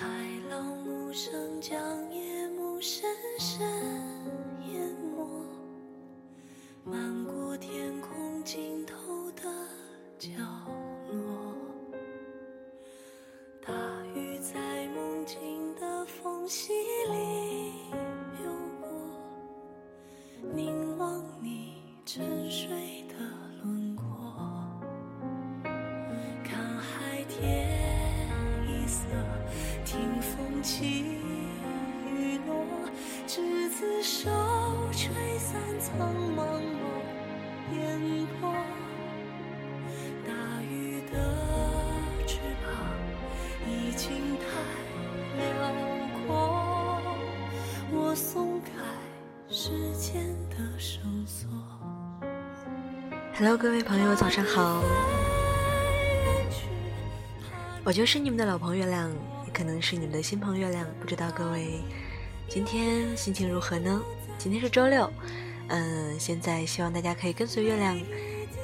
海浪无声将夜幕深吹散苍茫茫烟波。大雨的翅膀已经太辽阔，我松开时间的绳索。Hello，各位朋友，早上好。我就是你们的老朋友月亮，也可能是你们的新朋友月亮，不知道各位今天心情如何呢？今天是周六，嗯，现在希望大家可以跟随月亮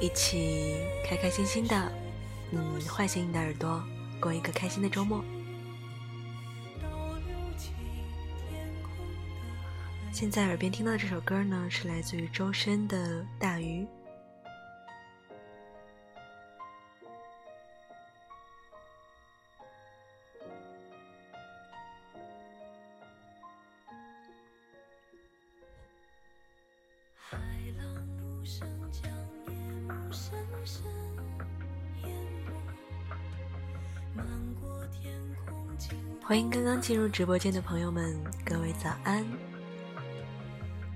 一起开开心心的，嗯，唤醒你的耳朵，过一个开心的周末。现在耳边听到的这首歌呢，是来自于周深的《大鱼》。欢迎刚刚进入直播间的朋友们，各位早安。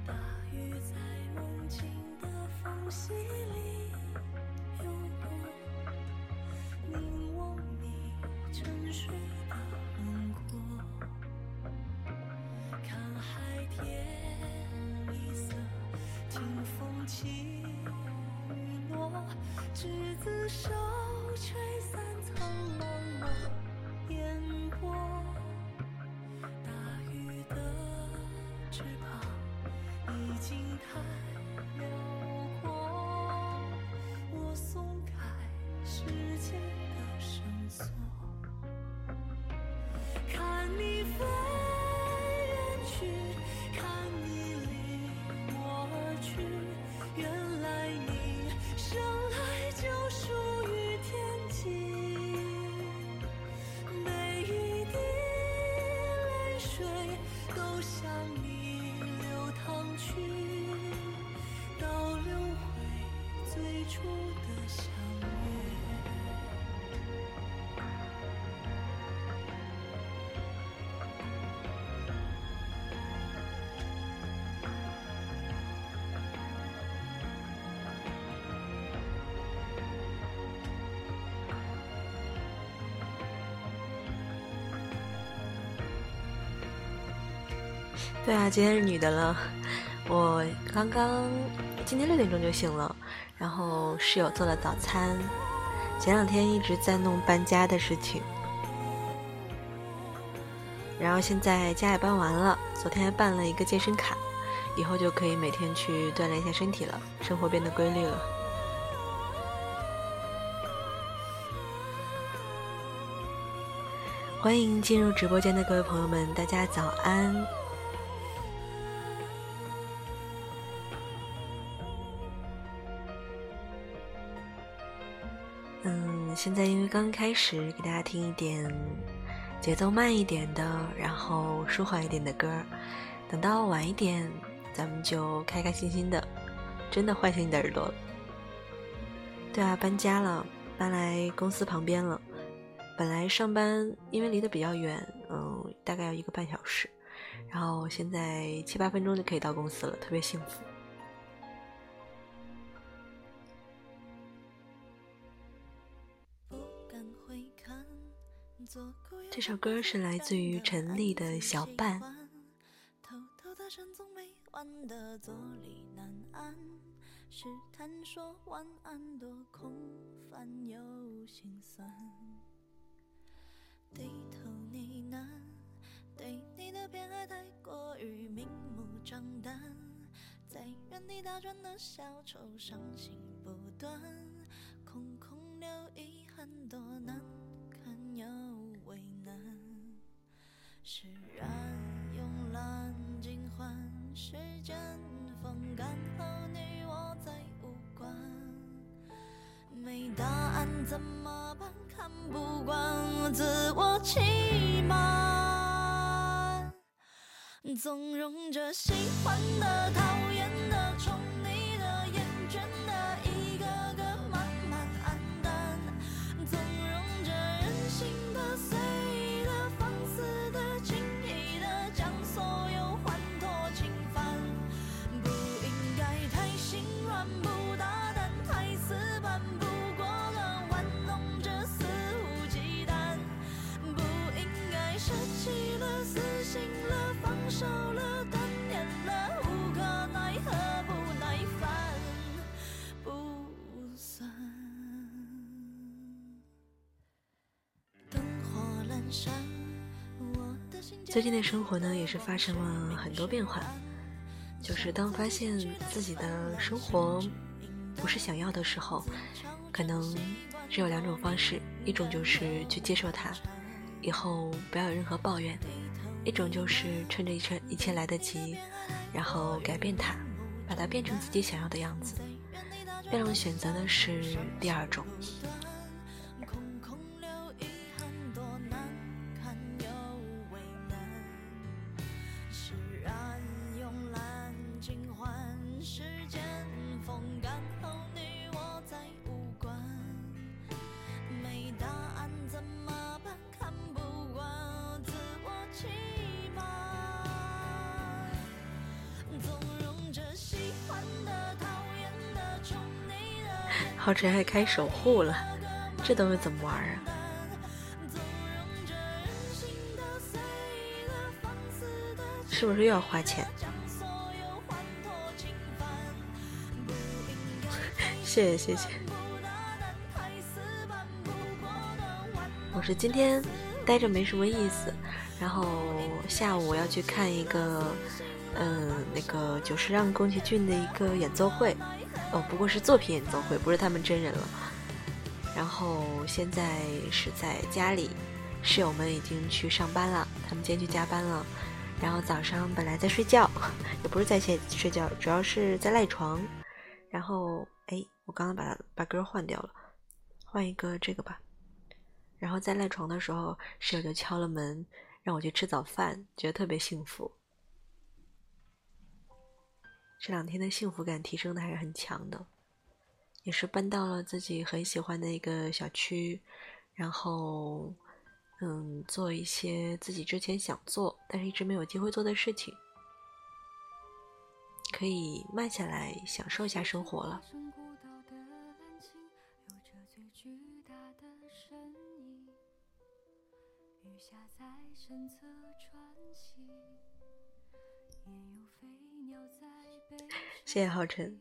大雨在对啊，今天是女的了。我刚刚今天六点钟就醒了，然后室友做了早餐。前两天一直在弄搬家的事情，然后现在家也搬完了，昨天还办了一个健身卡，以后就可以每天去锻炼一下身体了，生活变得规律了。欢迎进入直播间的各位朋友们，大家早安。现在因为刚开始，给大家听一点节奏慢一点的，然后舒缓一点的歌。等到晚一点，咱们就开开心心的，真的唤醒你的耳朵了。对啊，搬家了，搬来公司旁边了。本来上班因为离得比较远，嗯，大概要一个半小时，然后现在七八分钟就可以到公司了，特别幸福。这首歌是来自于陈粒的《小半》。低头呢喃，对你的偏爱太过于明目张胆，在原地打转的小丑，伤心不断，空空留遗憾，多难。怎么办？看不惯自我欺瞒，纵容着喜欢的、讨厌最近的生活呢，也是发生了很多变化。就是当发现自己的生活不是想要的时候，可能只有两种方式：一种就是去接受它，以后不要有任何抱怨；一种就是趁着一切一切来得及，然后改变它，把它变成自己想要的样子。让人选择的是第二种。浩辰还开守护了，这东西怎么玩啊？是不是又要花钱？谢谢谢谢。我是今天待着没什么意思，然后下午要去看一个，嗯，那个久石让宫崎骏的一个演奏会，哦，不过是作品演奏会，不是他们真人了。然后现在是在家里，室友们已经去上班了，他们今天去加班了。然后早上本来在睡觉，也不是在线睡觉，主要是在赖床。然后哎，我刚刚把把歌换掉了，换一个这个吧。然后在赖床的时候，室友就敲了门，让我去吃早饭，觉得特别幸福。这两天的幸福感提升的还是很强的，也是搬到了自己很喜欢的一个小区，然后。嗯，做一些自己之前想做但是一直没有机会做的事情，可以慢下来享受一下生活了。谢谢浩辰。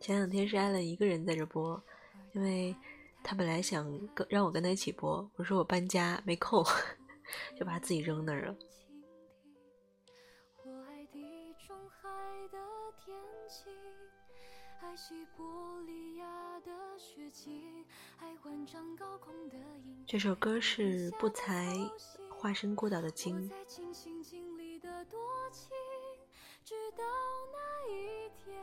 前两天是艾伦一个人在这播，因为他本来想跟让我跟他一起播，我说我搬家没空，就把他自己扔那儿了。这首歌是不才化身孤岛的鲸。直到那一天，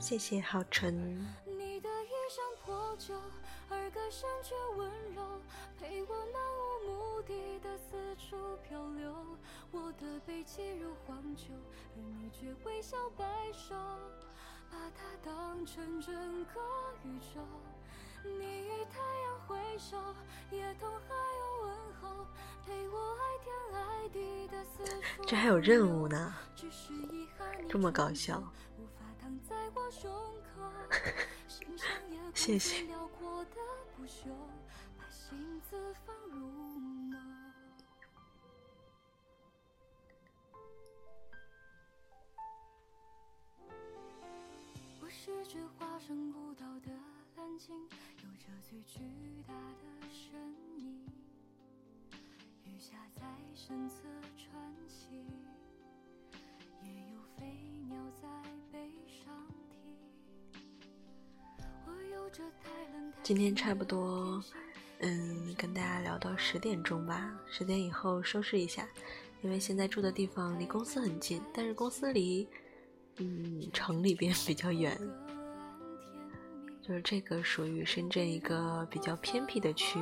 谢谢浩辰。你的衣衫破旧，而歌声却温柔，陪我漫无目的的四处漂流。我的背脊如荒丘，而你却微笑摆手，把它当成整个宇宙。你与太阳挥手，夜同海鸥问候，陪我爱天爱地的四处。这还有任务呢，这么搞笑。谢谢。是只化身孤岛的蓝鲸。最巨大的身影，鱼虾在身侧穿行，也有飞鸟在背上停。我有着太冷太今天差不多，嗯，跟大家聊到十点钟吧，十点以后收拾一下，因为现在住的地方离公司很近，但是公司离嗯城里边比较远，就是这个属于深圳一个比较偏僻的区，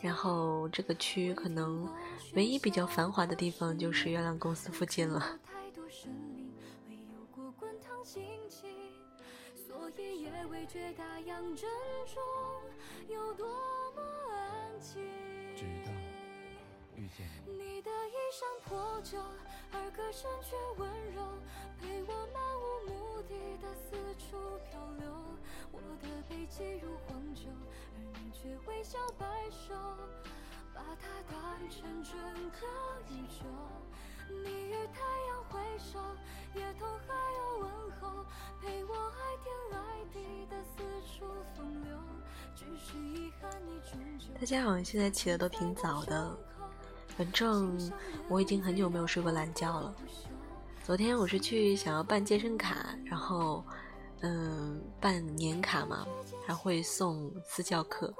然后这个区可能唯一比较繁华的地方就是月亮公司附近了。所以也未觉大洋正中有多么安静。见你。你的衣衫破旧，而歌声却温柔，陪我漫无目的的四处漂流。我的背脊如黄酒，而你却微笑摆首，把它当成整个宇宙。你与太阳挥手，也同海鸥问候，陪我爱天爱地的四处风流。只是遗憾你终究。大家好像现在起的都挺早的，反正我已经很久没有睡过懒觉了。昨天我是去想要办健身卡，然后嗯办年卡嘛，还会送私教课。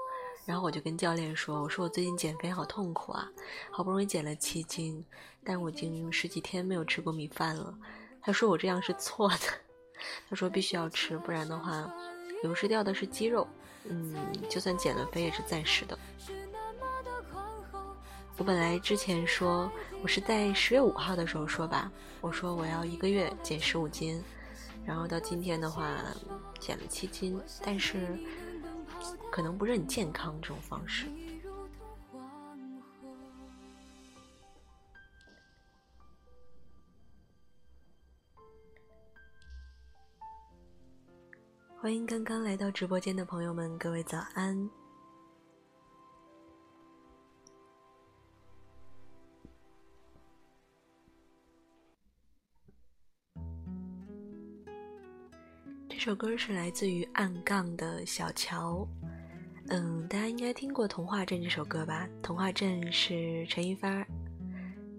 然后我就跟教练说：“我说我最近减肥好痛苦啊，好不容易减了七斤，但我已经十几天没有吃过米饭了。”他说我这样是错的，他说必须要吃，不然的话流失掉的是肌肉，嗯，就算减了肥也是暂时的。我本来之前说我是在十月五号的时候说吧，我说我要一个月减十五斤，然后到今天的话减了七斤，但是。可能不是很健康这种方式。欢迎刚刚来到直播间的朋友们，各位早安。这首歌是来自于暗杠的小乔，嗯，大家应该听过《童话镇》这首歌吧？《童话镇》是陈一发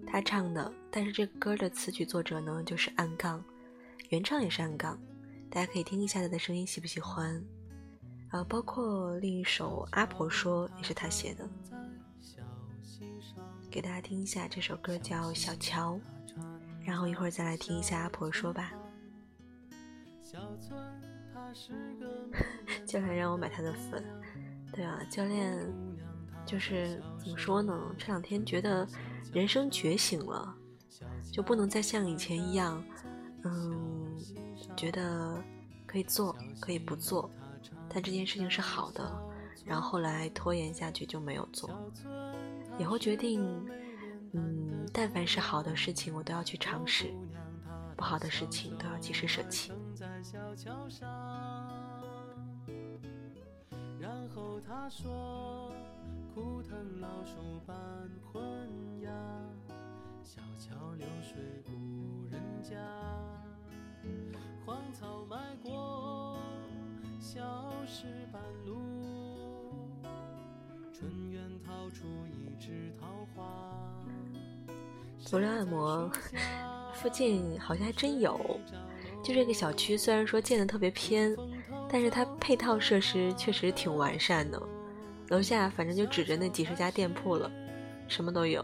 他唱的，但是这个歌的词曲作者呢就是暗杠，原唱也是暗杠，大家可以听一下他的声音，喜不喜欢？啊，包括另一首《阿婆说》也是他写的，给大家听一下这首歌叫《小乔》，然后一会儿再来听一下《阿婆说》吧。教练让我买他的粉，对啊，教练就是怎么说呢？这两天觉得人生觉醒了，就不能再像以前一样，嗯，觉得可以做可以不做，但这件事情是好的，然后后来拖延下去就没有做。以后决定，嗯，但凡是好的事情，我都要去尝试。不好的事情都要及时舍弃。在小桥上然后他说：“枯藤老树半昏鸦，小桥流水无人家。荒草埋过小石板路，春园掏出一枝桃花。”足疗按摩。附近好像还真有，就这个小区虽然说建的特别偏，但是它配套设施确实挺完善的。楼下反正就指着那几十家店铺了，什么都有。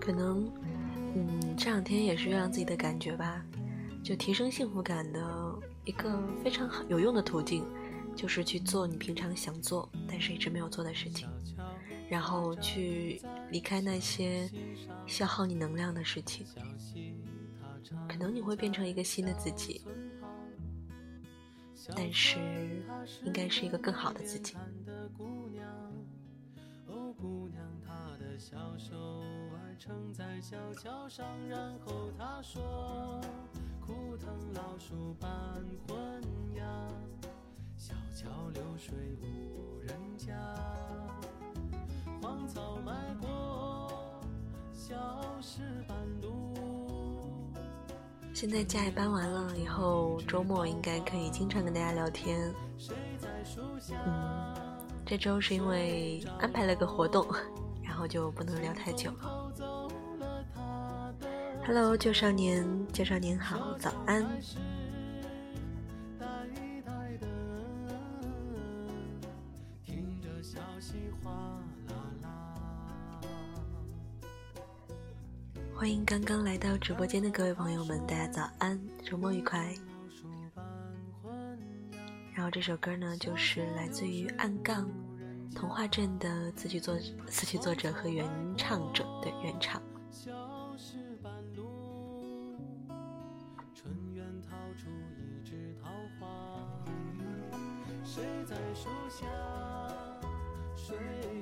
可能，这两天也是让自己的感觉吧，就提升幸福感的一个非常好有用的途径，就是去做你平常想做但是一直没有做的事情，然后去离开那些消耗你能量的事情，可能你会变成一个新的自己，但是应该是一个更好的自己。小桥上，然后他说：“枯藤老树伴昏鸦，小桥流水无人家。荒草埋过小石板路。”现在假也搬完了，以后周末应该可以经常跟大家聊天。嗯，这周是因为安排了个活动，然后就不能聊太久。Hello，旧少年，旧少年好，早安。欢迎刚刚来到直播间的各位朋友们，大家早安，周末愉快。然后这首歌呢，就是来自于暗杠童话镇的词曲作词曲作者和原唱者的原唱。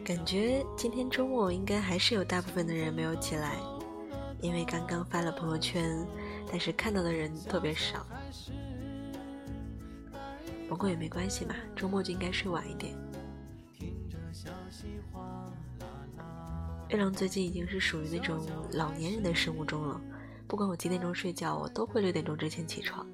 感觉今天周末应该还是有大部分的人没有起来，因为刚刚发了朋友圈，但是看到的人特别少。不过也没关系嘛，周末就应该睡晚一点。月亮最近已经是属于那种老年人的生物钟了，不管我几点钟睡觉，我都会六点钟之前起床。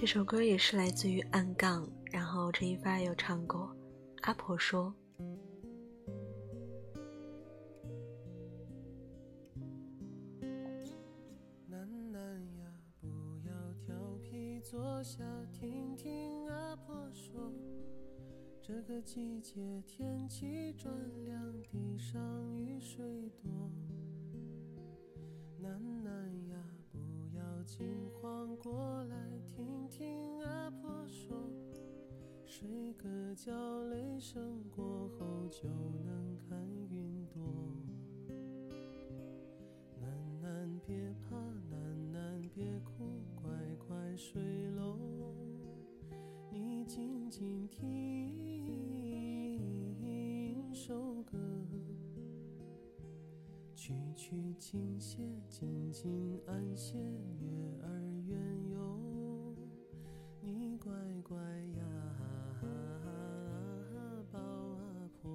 这首歌也是来自于暗杠，然后陈一发有唱过。阿婆说：“楠楠呀，不要调皮，坐下听听阿婆说。这个季节天气转凉，地上雨水多。要惊慌，过来。”听听阿婆说，睡个觉，雷声过后就能看云朵。楠楠别怕，楠楠别哭，乖乖睡喽。你静静听曲曲轻些，静静安歇，月儿圆哟。乖乖呀，抱阿婆。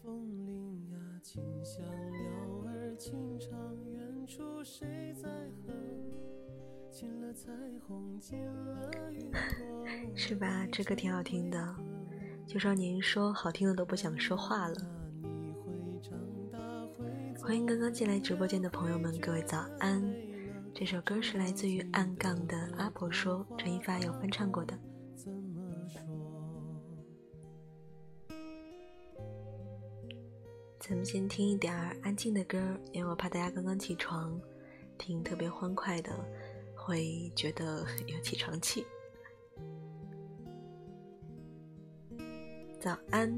风铃呀，轻响，鸟儿轻唱，远处谁在和？进了彩虹，进了云朵。是吧？这歌挺好听的。就说您说好听的都不想说话了。欢迎刚刚进来直播间的朋友们，各位早安。这首歌是来自于暗杠的阿婆说，陈一发有翻唱过的。咱们先听一点安静的歌，因为我怕大家刚刚起床，听特别欢快的，会觉得有起床气。早安。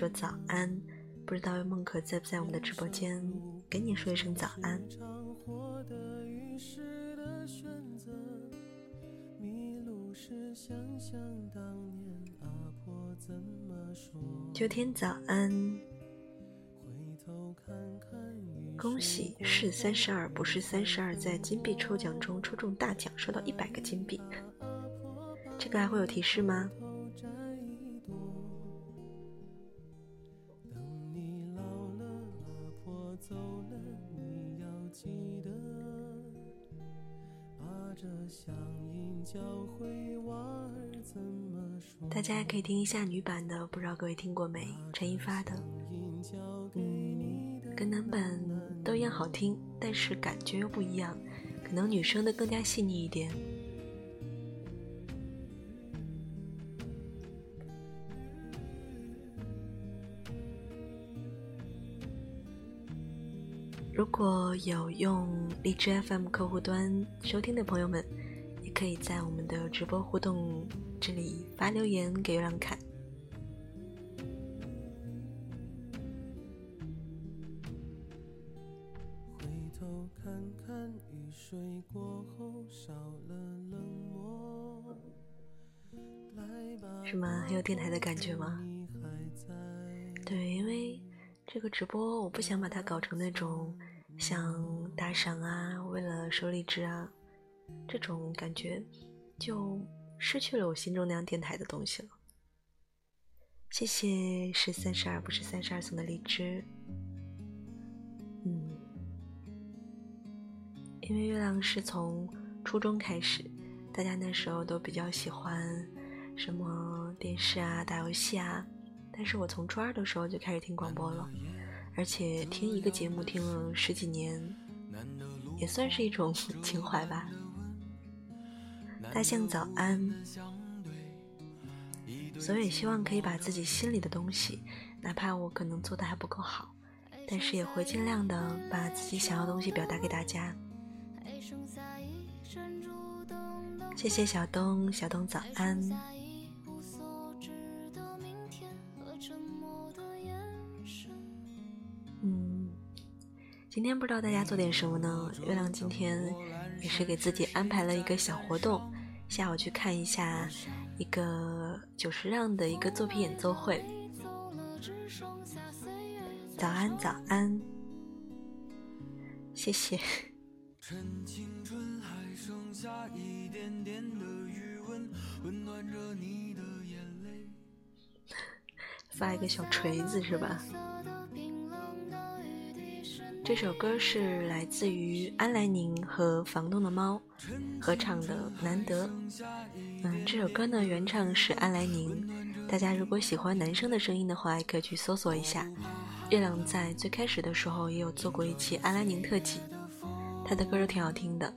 说早安，不知道梦可在不在我们的直播间，给你说一声早安。秋天早安。恭喜是三十二，不是三十二，在金币抽奖中抽中大奖，收到一百个金币。这个还会有提示吗？可以听一下女版的，不知道各位听过没？陈一发的，嗯，跟男版都一样好听，但是感觉又不一样，可能女生的更加细腻一点。如果有用荔枝 FM 客户端收听的朋友们，可以在我们的直播互动这里发留言给月亮看。什么？很有电台的感觉吗？对，因为这个直播我不想把它搞成那种像打赏啊，为了收荔枝啊。这种感觉，就失去了我心中那样电台的东西了。谢谢是三十二不是三十二送的荔枝。嗯，因为月亮是从初中开始，大家那时候都比较喜欢什么电视啊、打游戏啊。但是我从初二的时候就开始听广播了，而且听一个节目听了十几年，也算是一种 情怀吧。大象早安，所以希望可以把自己心里的东西，哪怕我可能做的还不够好，但是也会尽量的把自己想要的东西表达给大家。谢谢小东，小东早安。今天不知道大家做点什么呢？月亮今天也是给自己安排了一个小活动，下午去看一下一个久石让的一个作品演奏会。早安，早安，谢谢。发一个小锤子是吧？这首歌是来自于安来宁和房东的猫合唱的《难得》。嗯，这首歌呢原唱是安来宁。大家如果喜欢男生的声音的话，也可以去搜索一下。月亮在最开始的时候也有做过一期安来宁特辑，他的歌都挺好听的。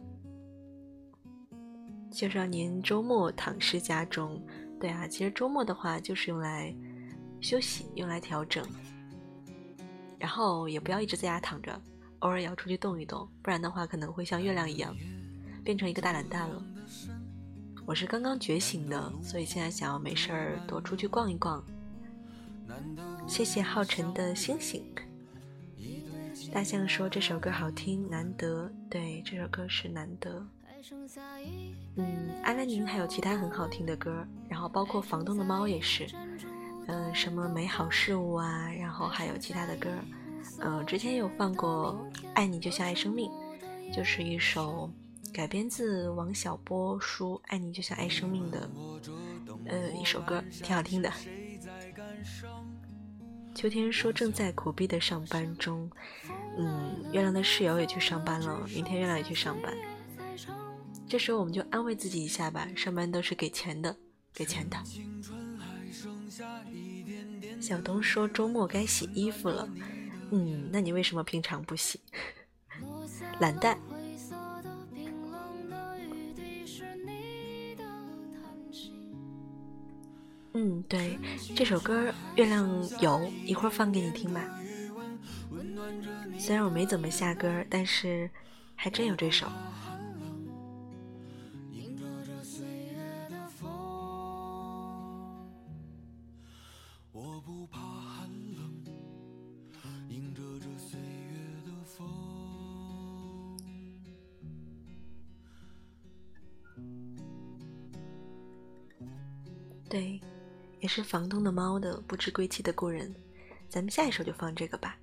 就是要您周末躺尸家中。对啊，其实周末的话就是用来休息，用来调整。然后也不要一直在家躺着，偶尔也要出去动一动，不然的话可能会像月亮一样，变成一个大懒蛋了。我是刚刚觉醒的，所以现在想要没事儿多出去逛一逛。谢谢浩辰的星星。大象说这首歌好听，难得。对，这首歌是难得。嗯，安来宁还有其他很好听的歌，然后包括房东的猫也是。嗯，什么美好事物啊，然后还有其他的歌，嗯，之前有放过《爱你就像爱生命》，就是一首改编自王小波书《爱你就像爱生命》的，呃，一首歌，挺好听的。秋天说正在苦逼的上班中，嗯，月亮的室友也去上班了，明天月亮也去上班，这时候我们就安慰自己一下吧，上班都是给钱的，给钱的。小东说周末该洗衣服了，嗯，那你为什么平常不洗？懒蛋。嗯，对，这首歌月亮有一会儿放给你听吧。虽然我没怎么下歌，但是还真有这首。也是房东的猫的不知归期的故人，咱们下一首就放这个吧。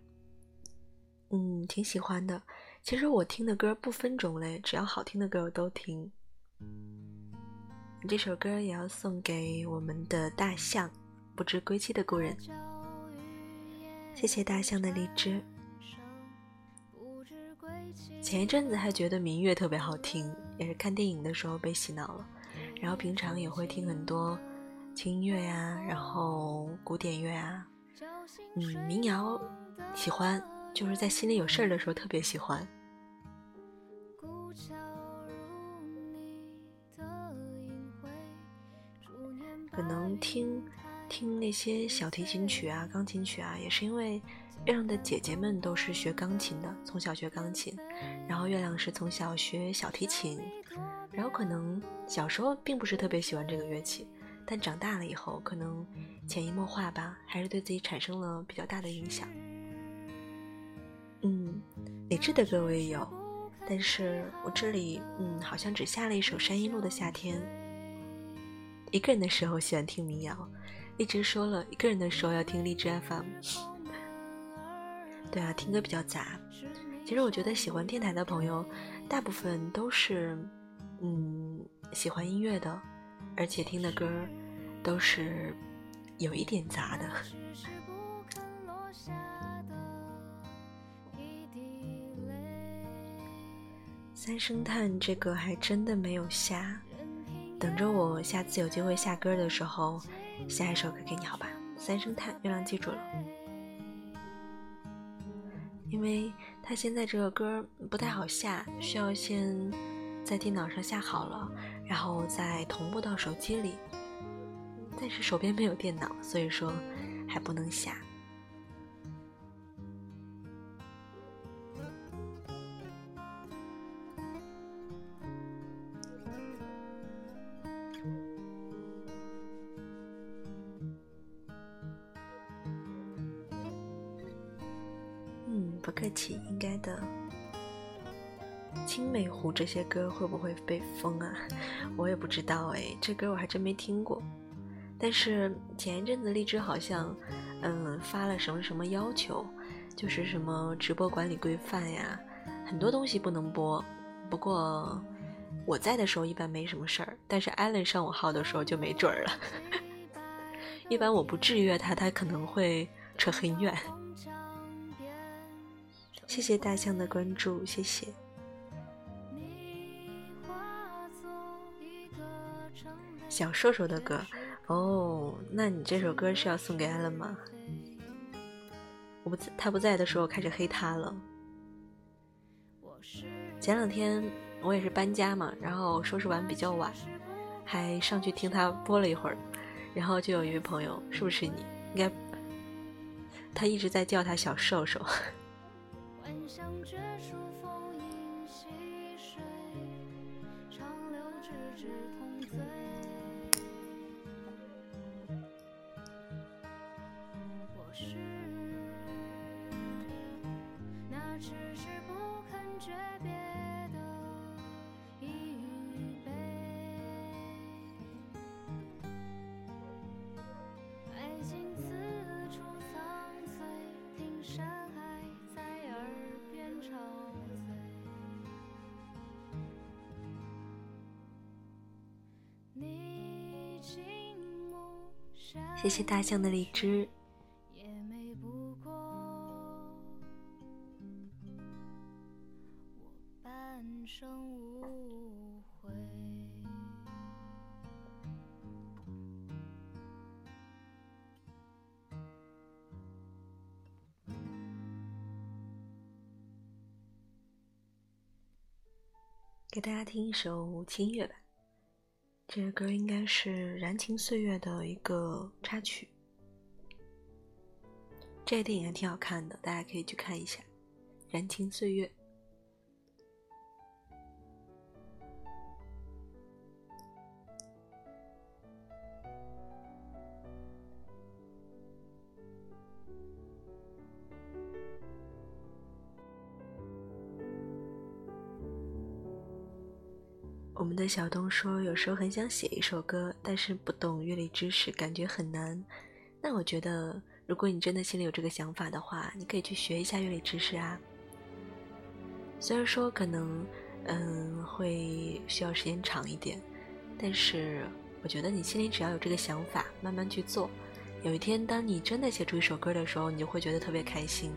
嗯，挺喜欢的。其实我听的歌不分种类，只要好听的歌我都听。这首歌也要送给我们的大象，不知归期的故人。谢谢大象的荔枝。前一阵子还觉得民乐特别好听，也是看电影的时候被洗脑了，然后平常也会听很多。轻音乐呀，然后古典乐啊，嗯，民谣喜欢，就是在心里有事儿的时候特别喜欢。可能听听那些小提琴曲啊、钢琴曲啊，也是因为月亮的姐姐们都是学钢琴的，从小学钢琴，然后月亮是从小学小提琴，然后可能小时候并不是特别喜欢这个乐器。但长大了以后，可能潜移默化吧，还是对自己产生了比较大的影响。嗯，理智的歌我也有，但是我这里嗯，好像只下了一首山阴路的夏天。一个人的时候喜欢听民谣，一直说了一个人的时候要听荔枝 FM。对啊，听歌比较杂。其实我觉得喜欢电台的朋友，大部分都是嗯喜欢音乐的，而且听的歌都是有一点杂的。三声叹这个还真的没有下，等着我下次有机会下歌的时候，下一首歌给你好吧？三声叹，月亮记住了，因为他现在这个歌不太好下，需要先在电脑上下好了，然后再同步到手机里，但是手边没有电脑，所以说还不能下。不客气，应该的。青梅湖这些歌会不会被封啊？我也不知道哎，这歌我还真没听过。但是前一阵子荔枝好像，嗯，发了什么什么要求，就是什么直播管理规范呀，很多东西不能播。不过我在的时候一般没什么事儿，但是艾伦上我号的时候就没准儿了。一般我不制约他，他可能会扯很远。谢谢大象的关注，谢谢。小瘦瘦的歌，哦，那你这首歌是要送给艾伦吗？我不在他不在的时候开始黑他了。前两天我也是搬家嘛，然后收拾完比较晚，还上去听他播了一会儿，然后就有一位朋友，是不是你？应该，他一直在叫他小瘦瘦。诀别的一杯，爱情四处苍谢谢大象的荔枝。听一首《轻音乐》吧。这首歌应该是《燃情岁月》的一个插曲。这个电影还挺好看的，大家可以去看一下《燃情岁月》。我们的小东说，有时候很想写一首歌，但是不懂乐理知识，感觉很难。那我觉得，如果你真的心里有这个想法的话，你可以去学一下乐理知识啊。虽然说可能，嗯，会需要时间长一点，但是我觉得你心里只要有这个想法，慢慢去做，有一天当你真的写出一首歌的时候，你就会觉得特别开心。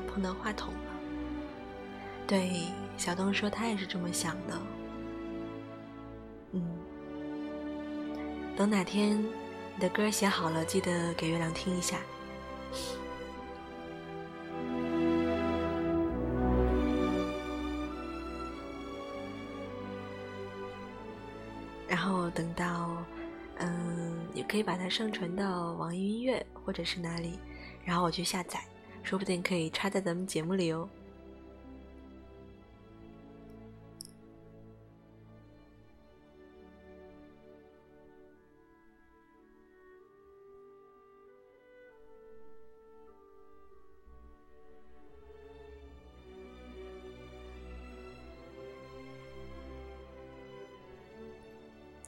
不好意思，碰到话筒了。对，小东说他也是这么想的。嗯，等哪天你的歌写好了，记得给月亮听一下。然后等到，嗯，你可以把它上传到网易音乐或者是哪里，然后我去下载，说不定可以插在咱们节目里哦。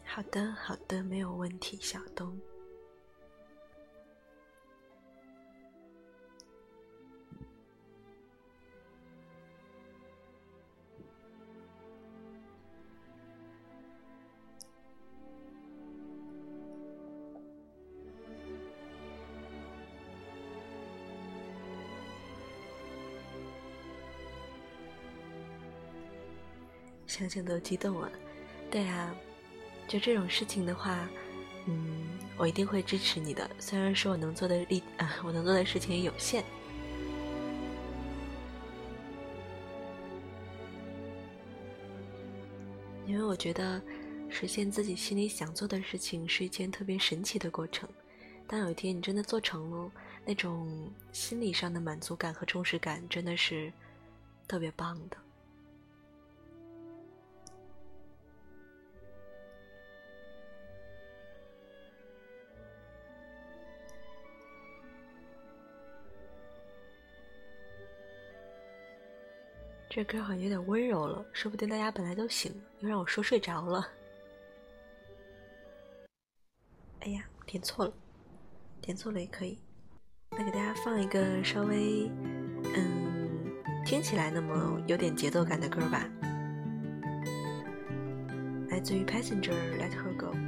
好的，好的，没有问题，小东。想想都激动了，对啊。就这种事情的话，嗯，我一定会支持你的。虽然说我能做的力啊，我能做的事情也有限，因为我觉得实现自己心里想做的事情是一件特别神奇的过程。当有一天你真的做成了，那种心理上的满足感和充实感真的是特别棒的。这歌好像有点温柔了，说不定大家本来都醒了，又让我说睡着了。哎呀，点错了，点错了也可以。那给大家放一个稍微，嗯，听起来那么有点节奏感的歌吧，来自于 Passenger Let Her Go。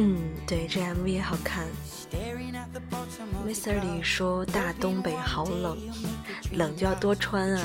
嗯，对，这 MV 也好看。Mr 李说大东北好冷，冷就要多穿啊。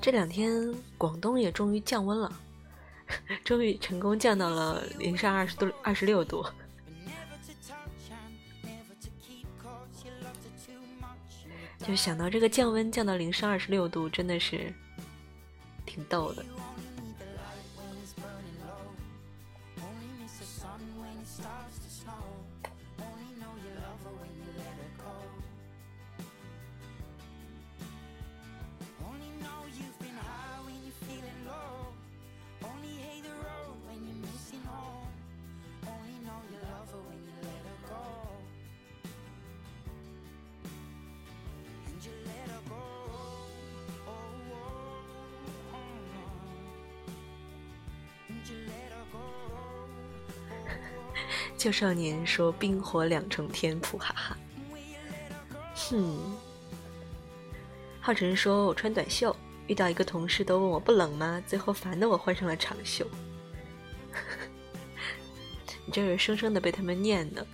这两天广东也终于降温了，终于成功降到了零上二十度、二十六度。就想到这个降温降到零上二十六度，真的是挺逗的。旧少年说冰火两重天，普哈哈。哼。浩辰说我穿短袖，遇到一个同事都问我不冷吗？最后烦的我换上了长袖。你这是生生的被他们念的。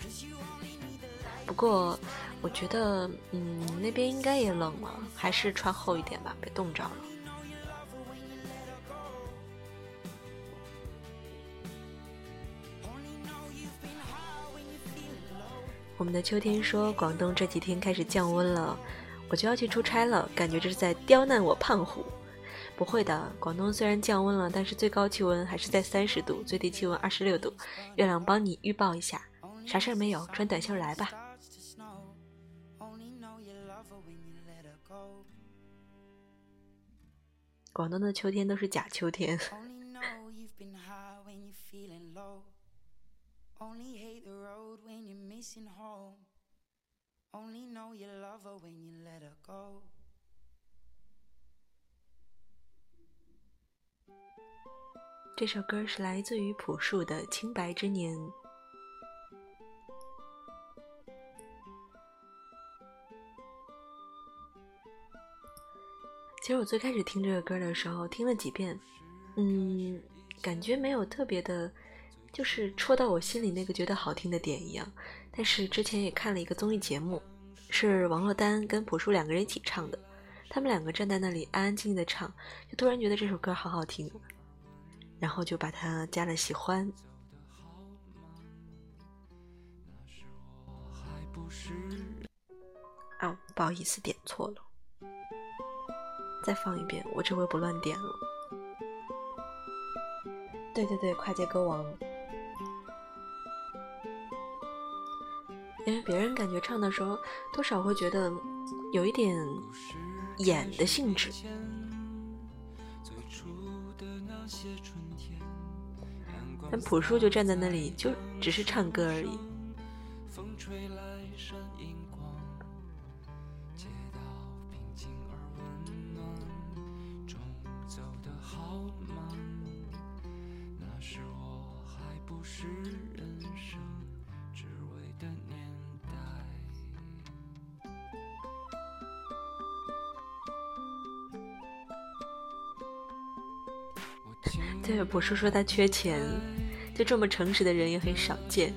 不过我觉得，嗯，那边应该也冷了，还是穿厚一点吧，别冻着了。我们的秋天说，广东这几天开始降温了，我就要去出差了，感觉这是在刁难我胖虎。不会的，广东虽然降温了，但是最高气温还是在三十度，最低气温二十六度。月亮帮你预报一下，啥事儿没有，穿短袖来吧。广东的秋天都是假秋天。only hate the road when you're missing home. Only know you love her when you let her go. 这首歌是来自于朴树的清白之年。其实我最开始听这个歌的时候听了几遍嗯感觉没有特别的就是戳到我心里那个觉得好听的点一样。但是之前也看了一个综艺节目，是王珞丹跟朴树两个人一起唱的，他们两个站在那里安安静静的唱，就突然觉得这首歌好好听。然后就把它加了喜欢。啊，不好意思，点错了，再放一遍，我这回不乱点了。对对对，跨界歌王，因为别人感觉唱的时候，多少会觉得有一点演的性质。但朴树就站在那里，就只是唱歌而已。对，朴树说他缺钱，就这么诚实的人也很少见。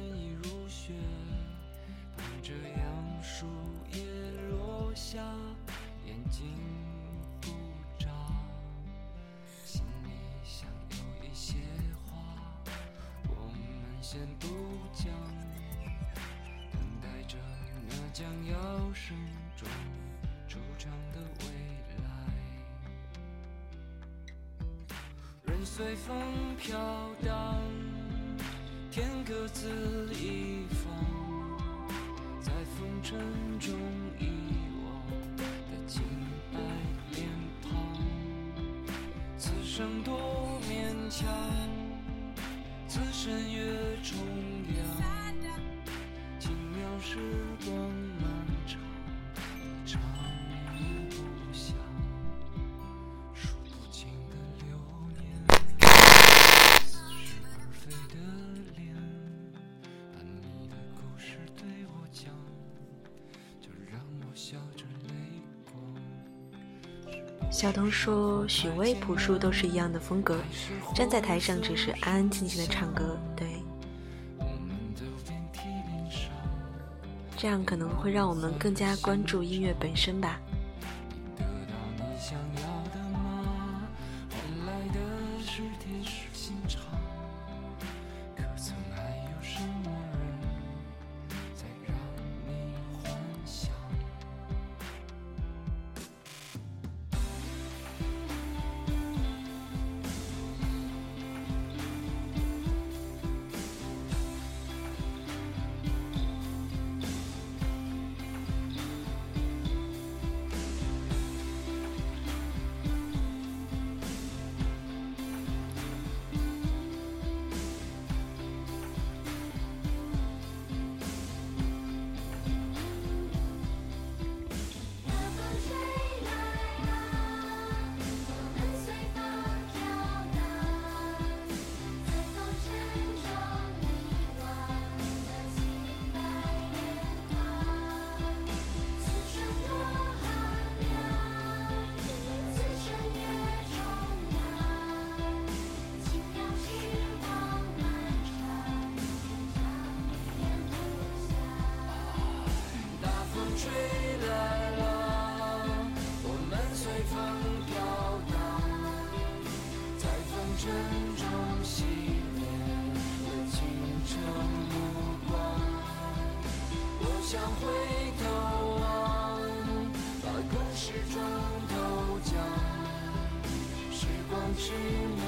小童说：“许巍、朴树都是一样的风格，站在台上只是安安静静的唱歌，对，这样可能会让我们更加关注音乐本身吧。”吹来了，我们随风飘荡，在风尘中熄灭了清澈目光。我想回头望，把故事从头讲，时光迟暮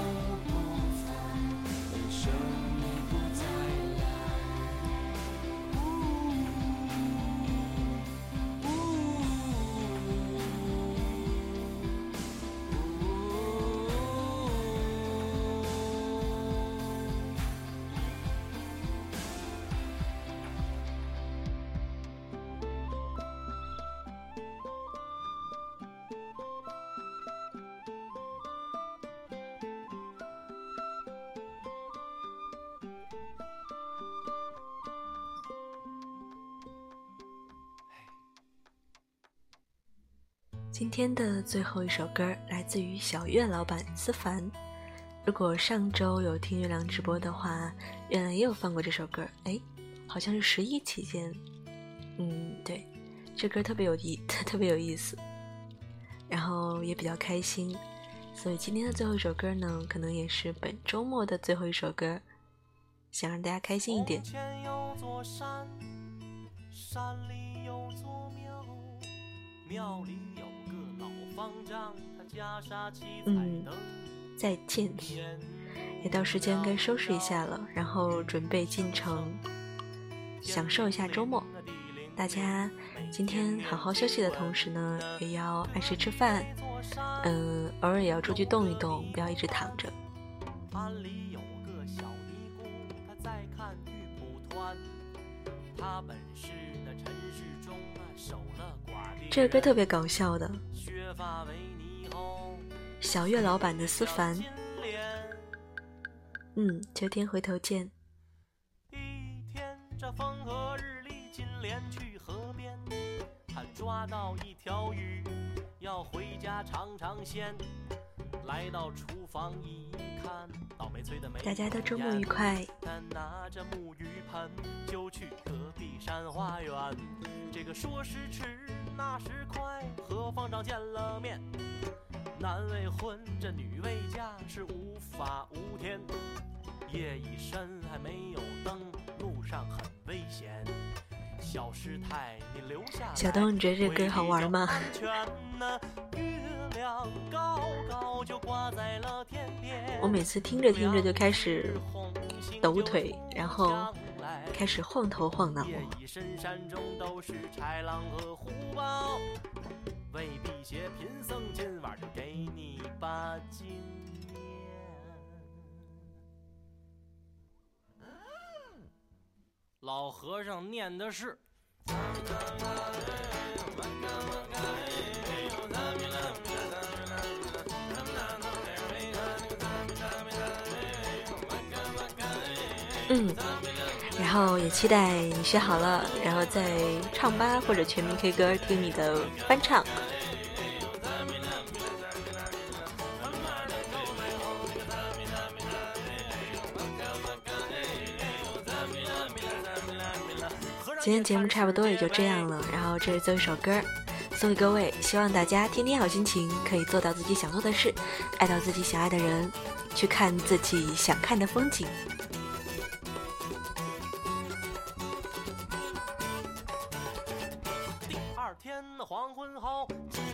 今天的最后一首歌来自于小月老板思凡。如果上周有听月亮直播的话，月亮也有放过这首歌。哎，好像是十一期间。嗯，对，这歌特别有意，特别有意思，然后也比较开心。所以今天的最后一首歌呢，可能也是本周末的最后一首歌，想让大家开心一点。山里有座庙，庙里有个老方丈，他家杀七彩嗯灯。再见，也到时间该收拾一下了，然后准备进城，享受一下周末。大家今天好好休息的同时呢，也要按时吃饭，嗯，偶尔也要出去动一动，不要一直躺着。这个歌特别搞笑的，小月老板的思凡，嗯，秋天回头见。一天，这风和日丽，金莲去河边，他抓到一条鱼，要回家尝尝鲜。来到厨房一看，倒霉催的没大家都周末愉快，他拿着木鱼盆就去隔壁山花园。这个说时迟，那时快，和方丈见了面。男未婚，这女未嫁，是无法无天。夜已深，还没有灯，路上很危险。小师太，你留下。小东，你觉得这歌好玩吗？高高就挂在了天边。我每次听着听着就开始抖腿，然后开始晃头晃脑。山中都是豺狼和虎豹，为辟邪贫僧今晚就给你把金念。老和尚念的是。嗯，然后也期待你学好了，然后在唱吧或者全民 K 歌听你的翻唱。今天节目差不多也就这样了，然后这是最后一首歌，送给各位，希望大家天天好心情，可以做到自己想做的事，爱到自己想爱的人，去看自己想看的风景。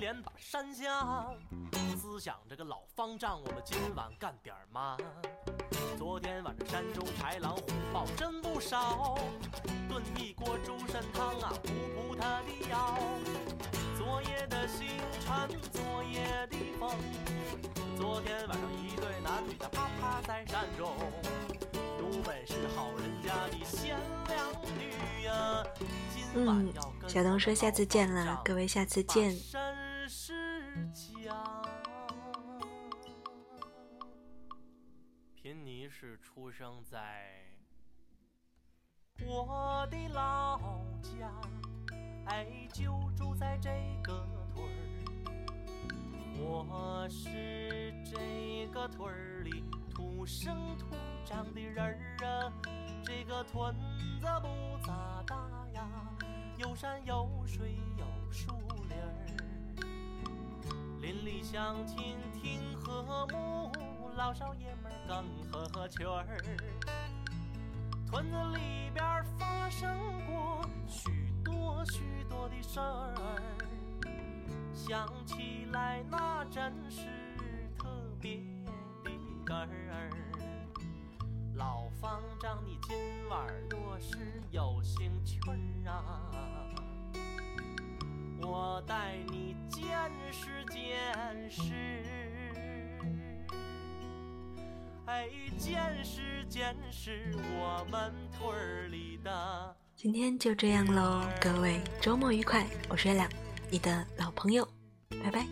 金莲把山下，思想这个老方丈，我们今晚干点嘛？昨天晚上山中豺狼虎豹真不少，炖一锅猪参汤啊，补补他的腰。昨夜的星辰，昨夜的风，昨天晚上一对男女的啪啪在山中，有本是好人家的贤良女呀。今晚嗯要跟小东说下次见了各位下次见出生在我的老家，哎，就住在这个屯儿。我是这个屯儿里土生土长的人儿啊，这个屯子不咋大呀，有山有水有树林儿，邻里乡亲挺和睦，老少爷们儿更合群儿。屯子里边儿发生过许多许多的事儿，想起来那真是特别的哏儿。老方丈，你今晚若是有兴趣儿啊，我带你见识见识，哎，见识见识我们屯儿里的。今天就这样喽，各位周末愉快！我是月亮，你的老朋友，拜拜。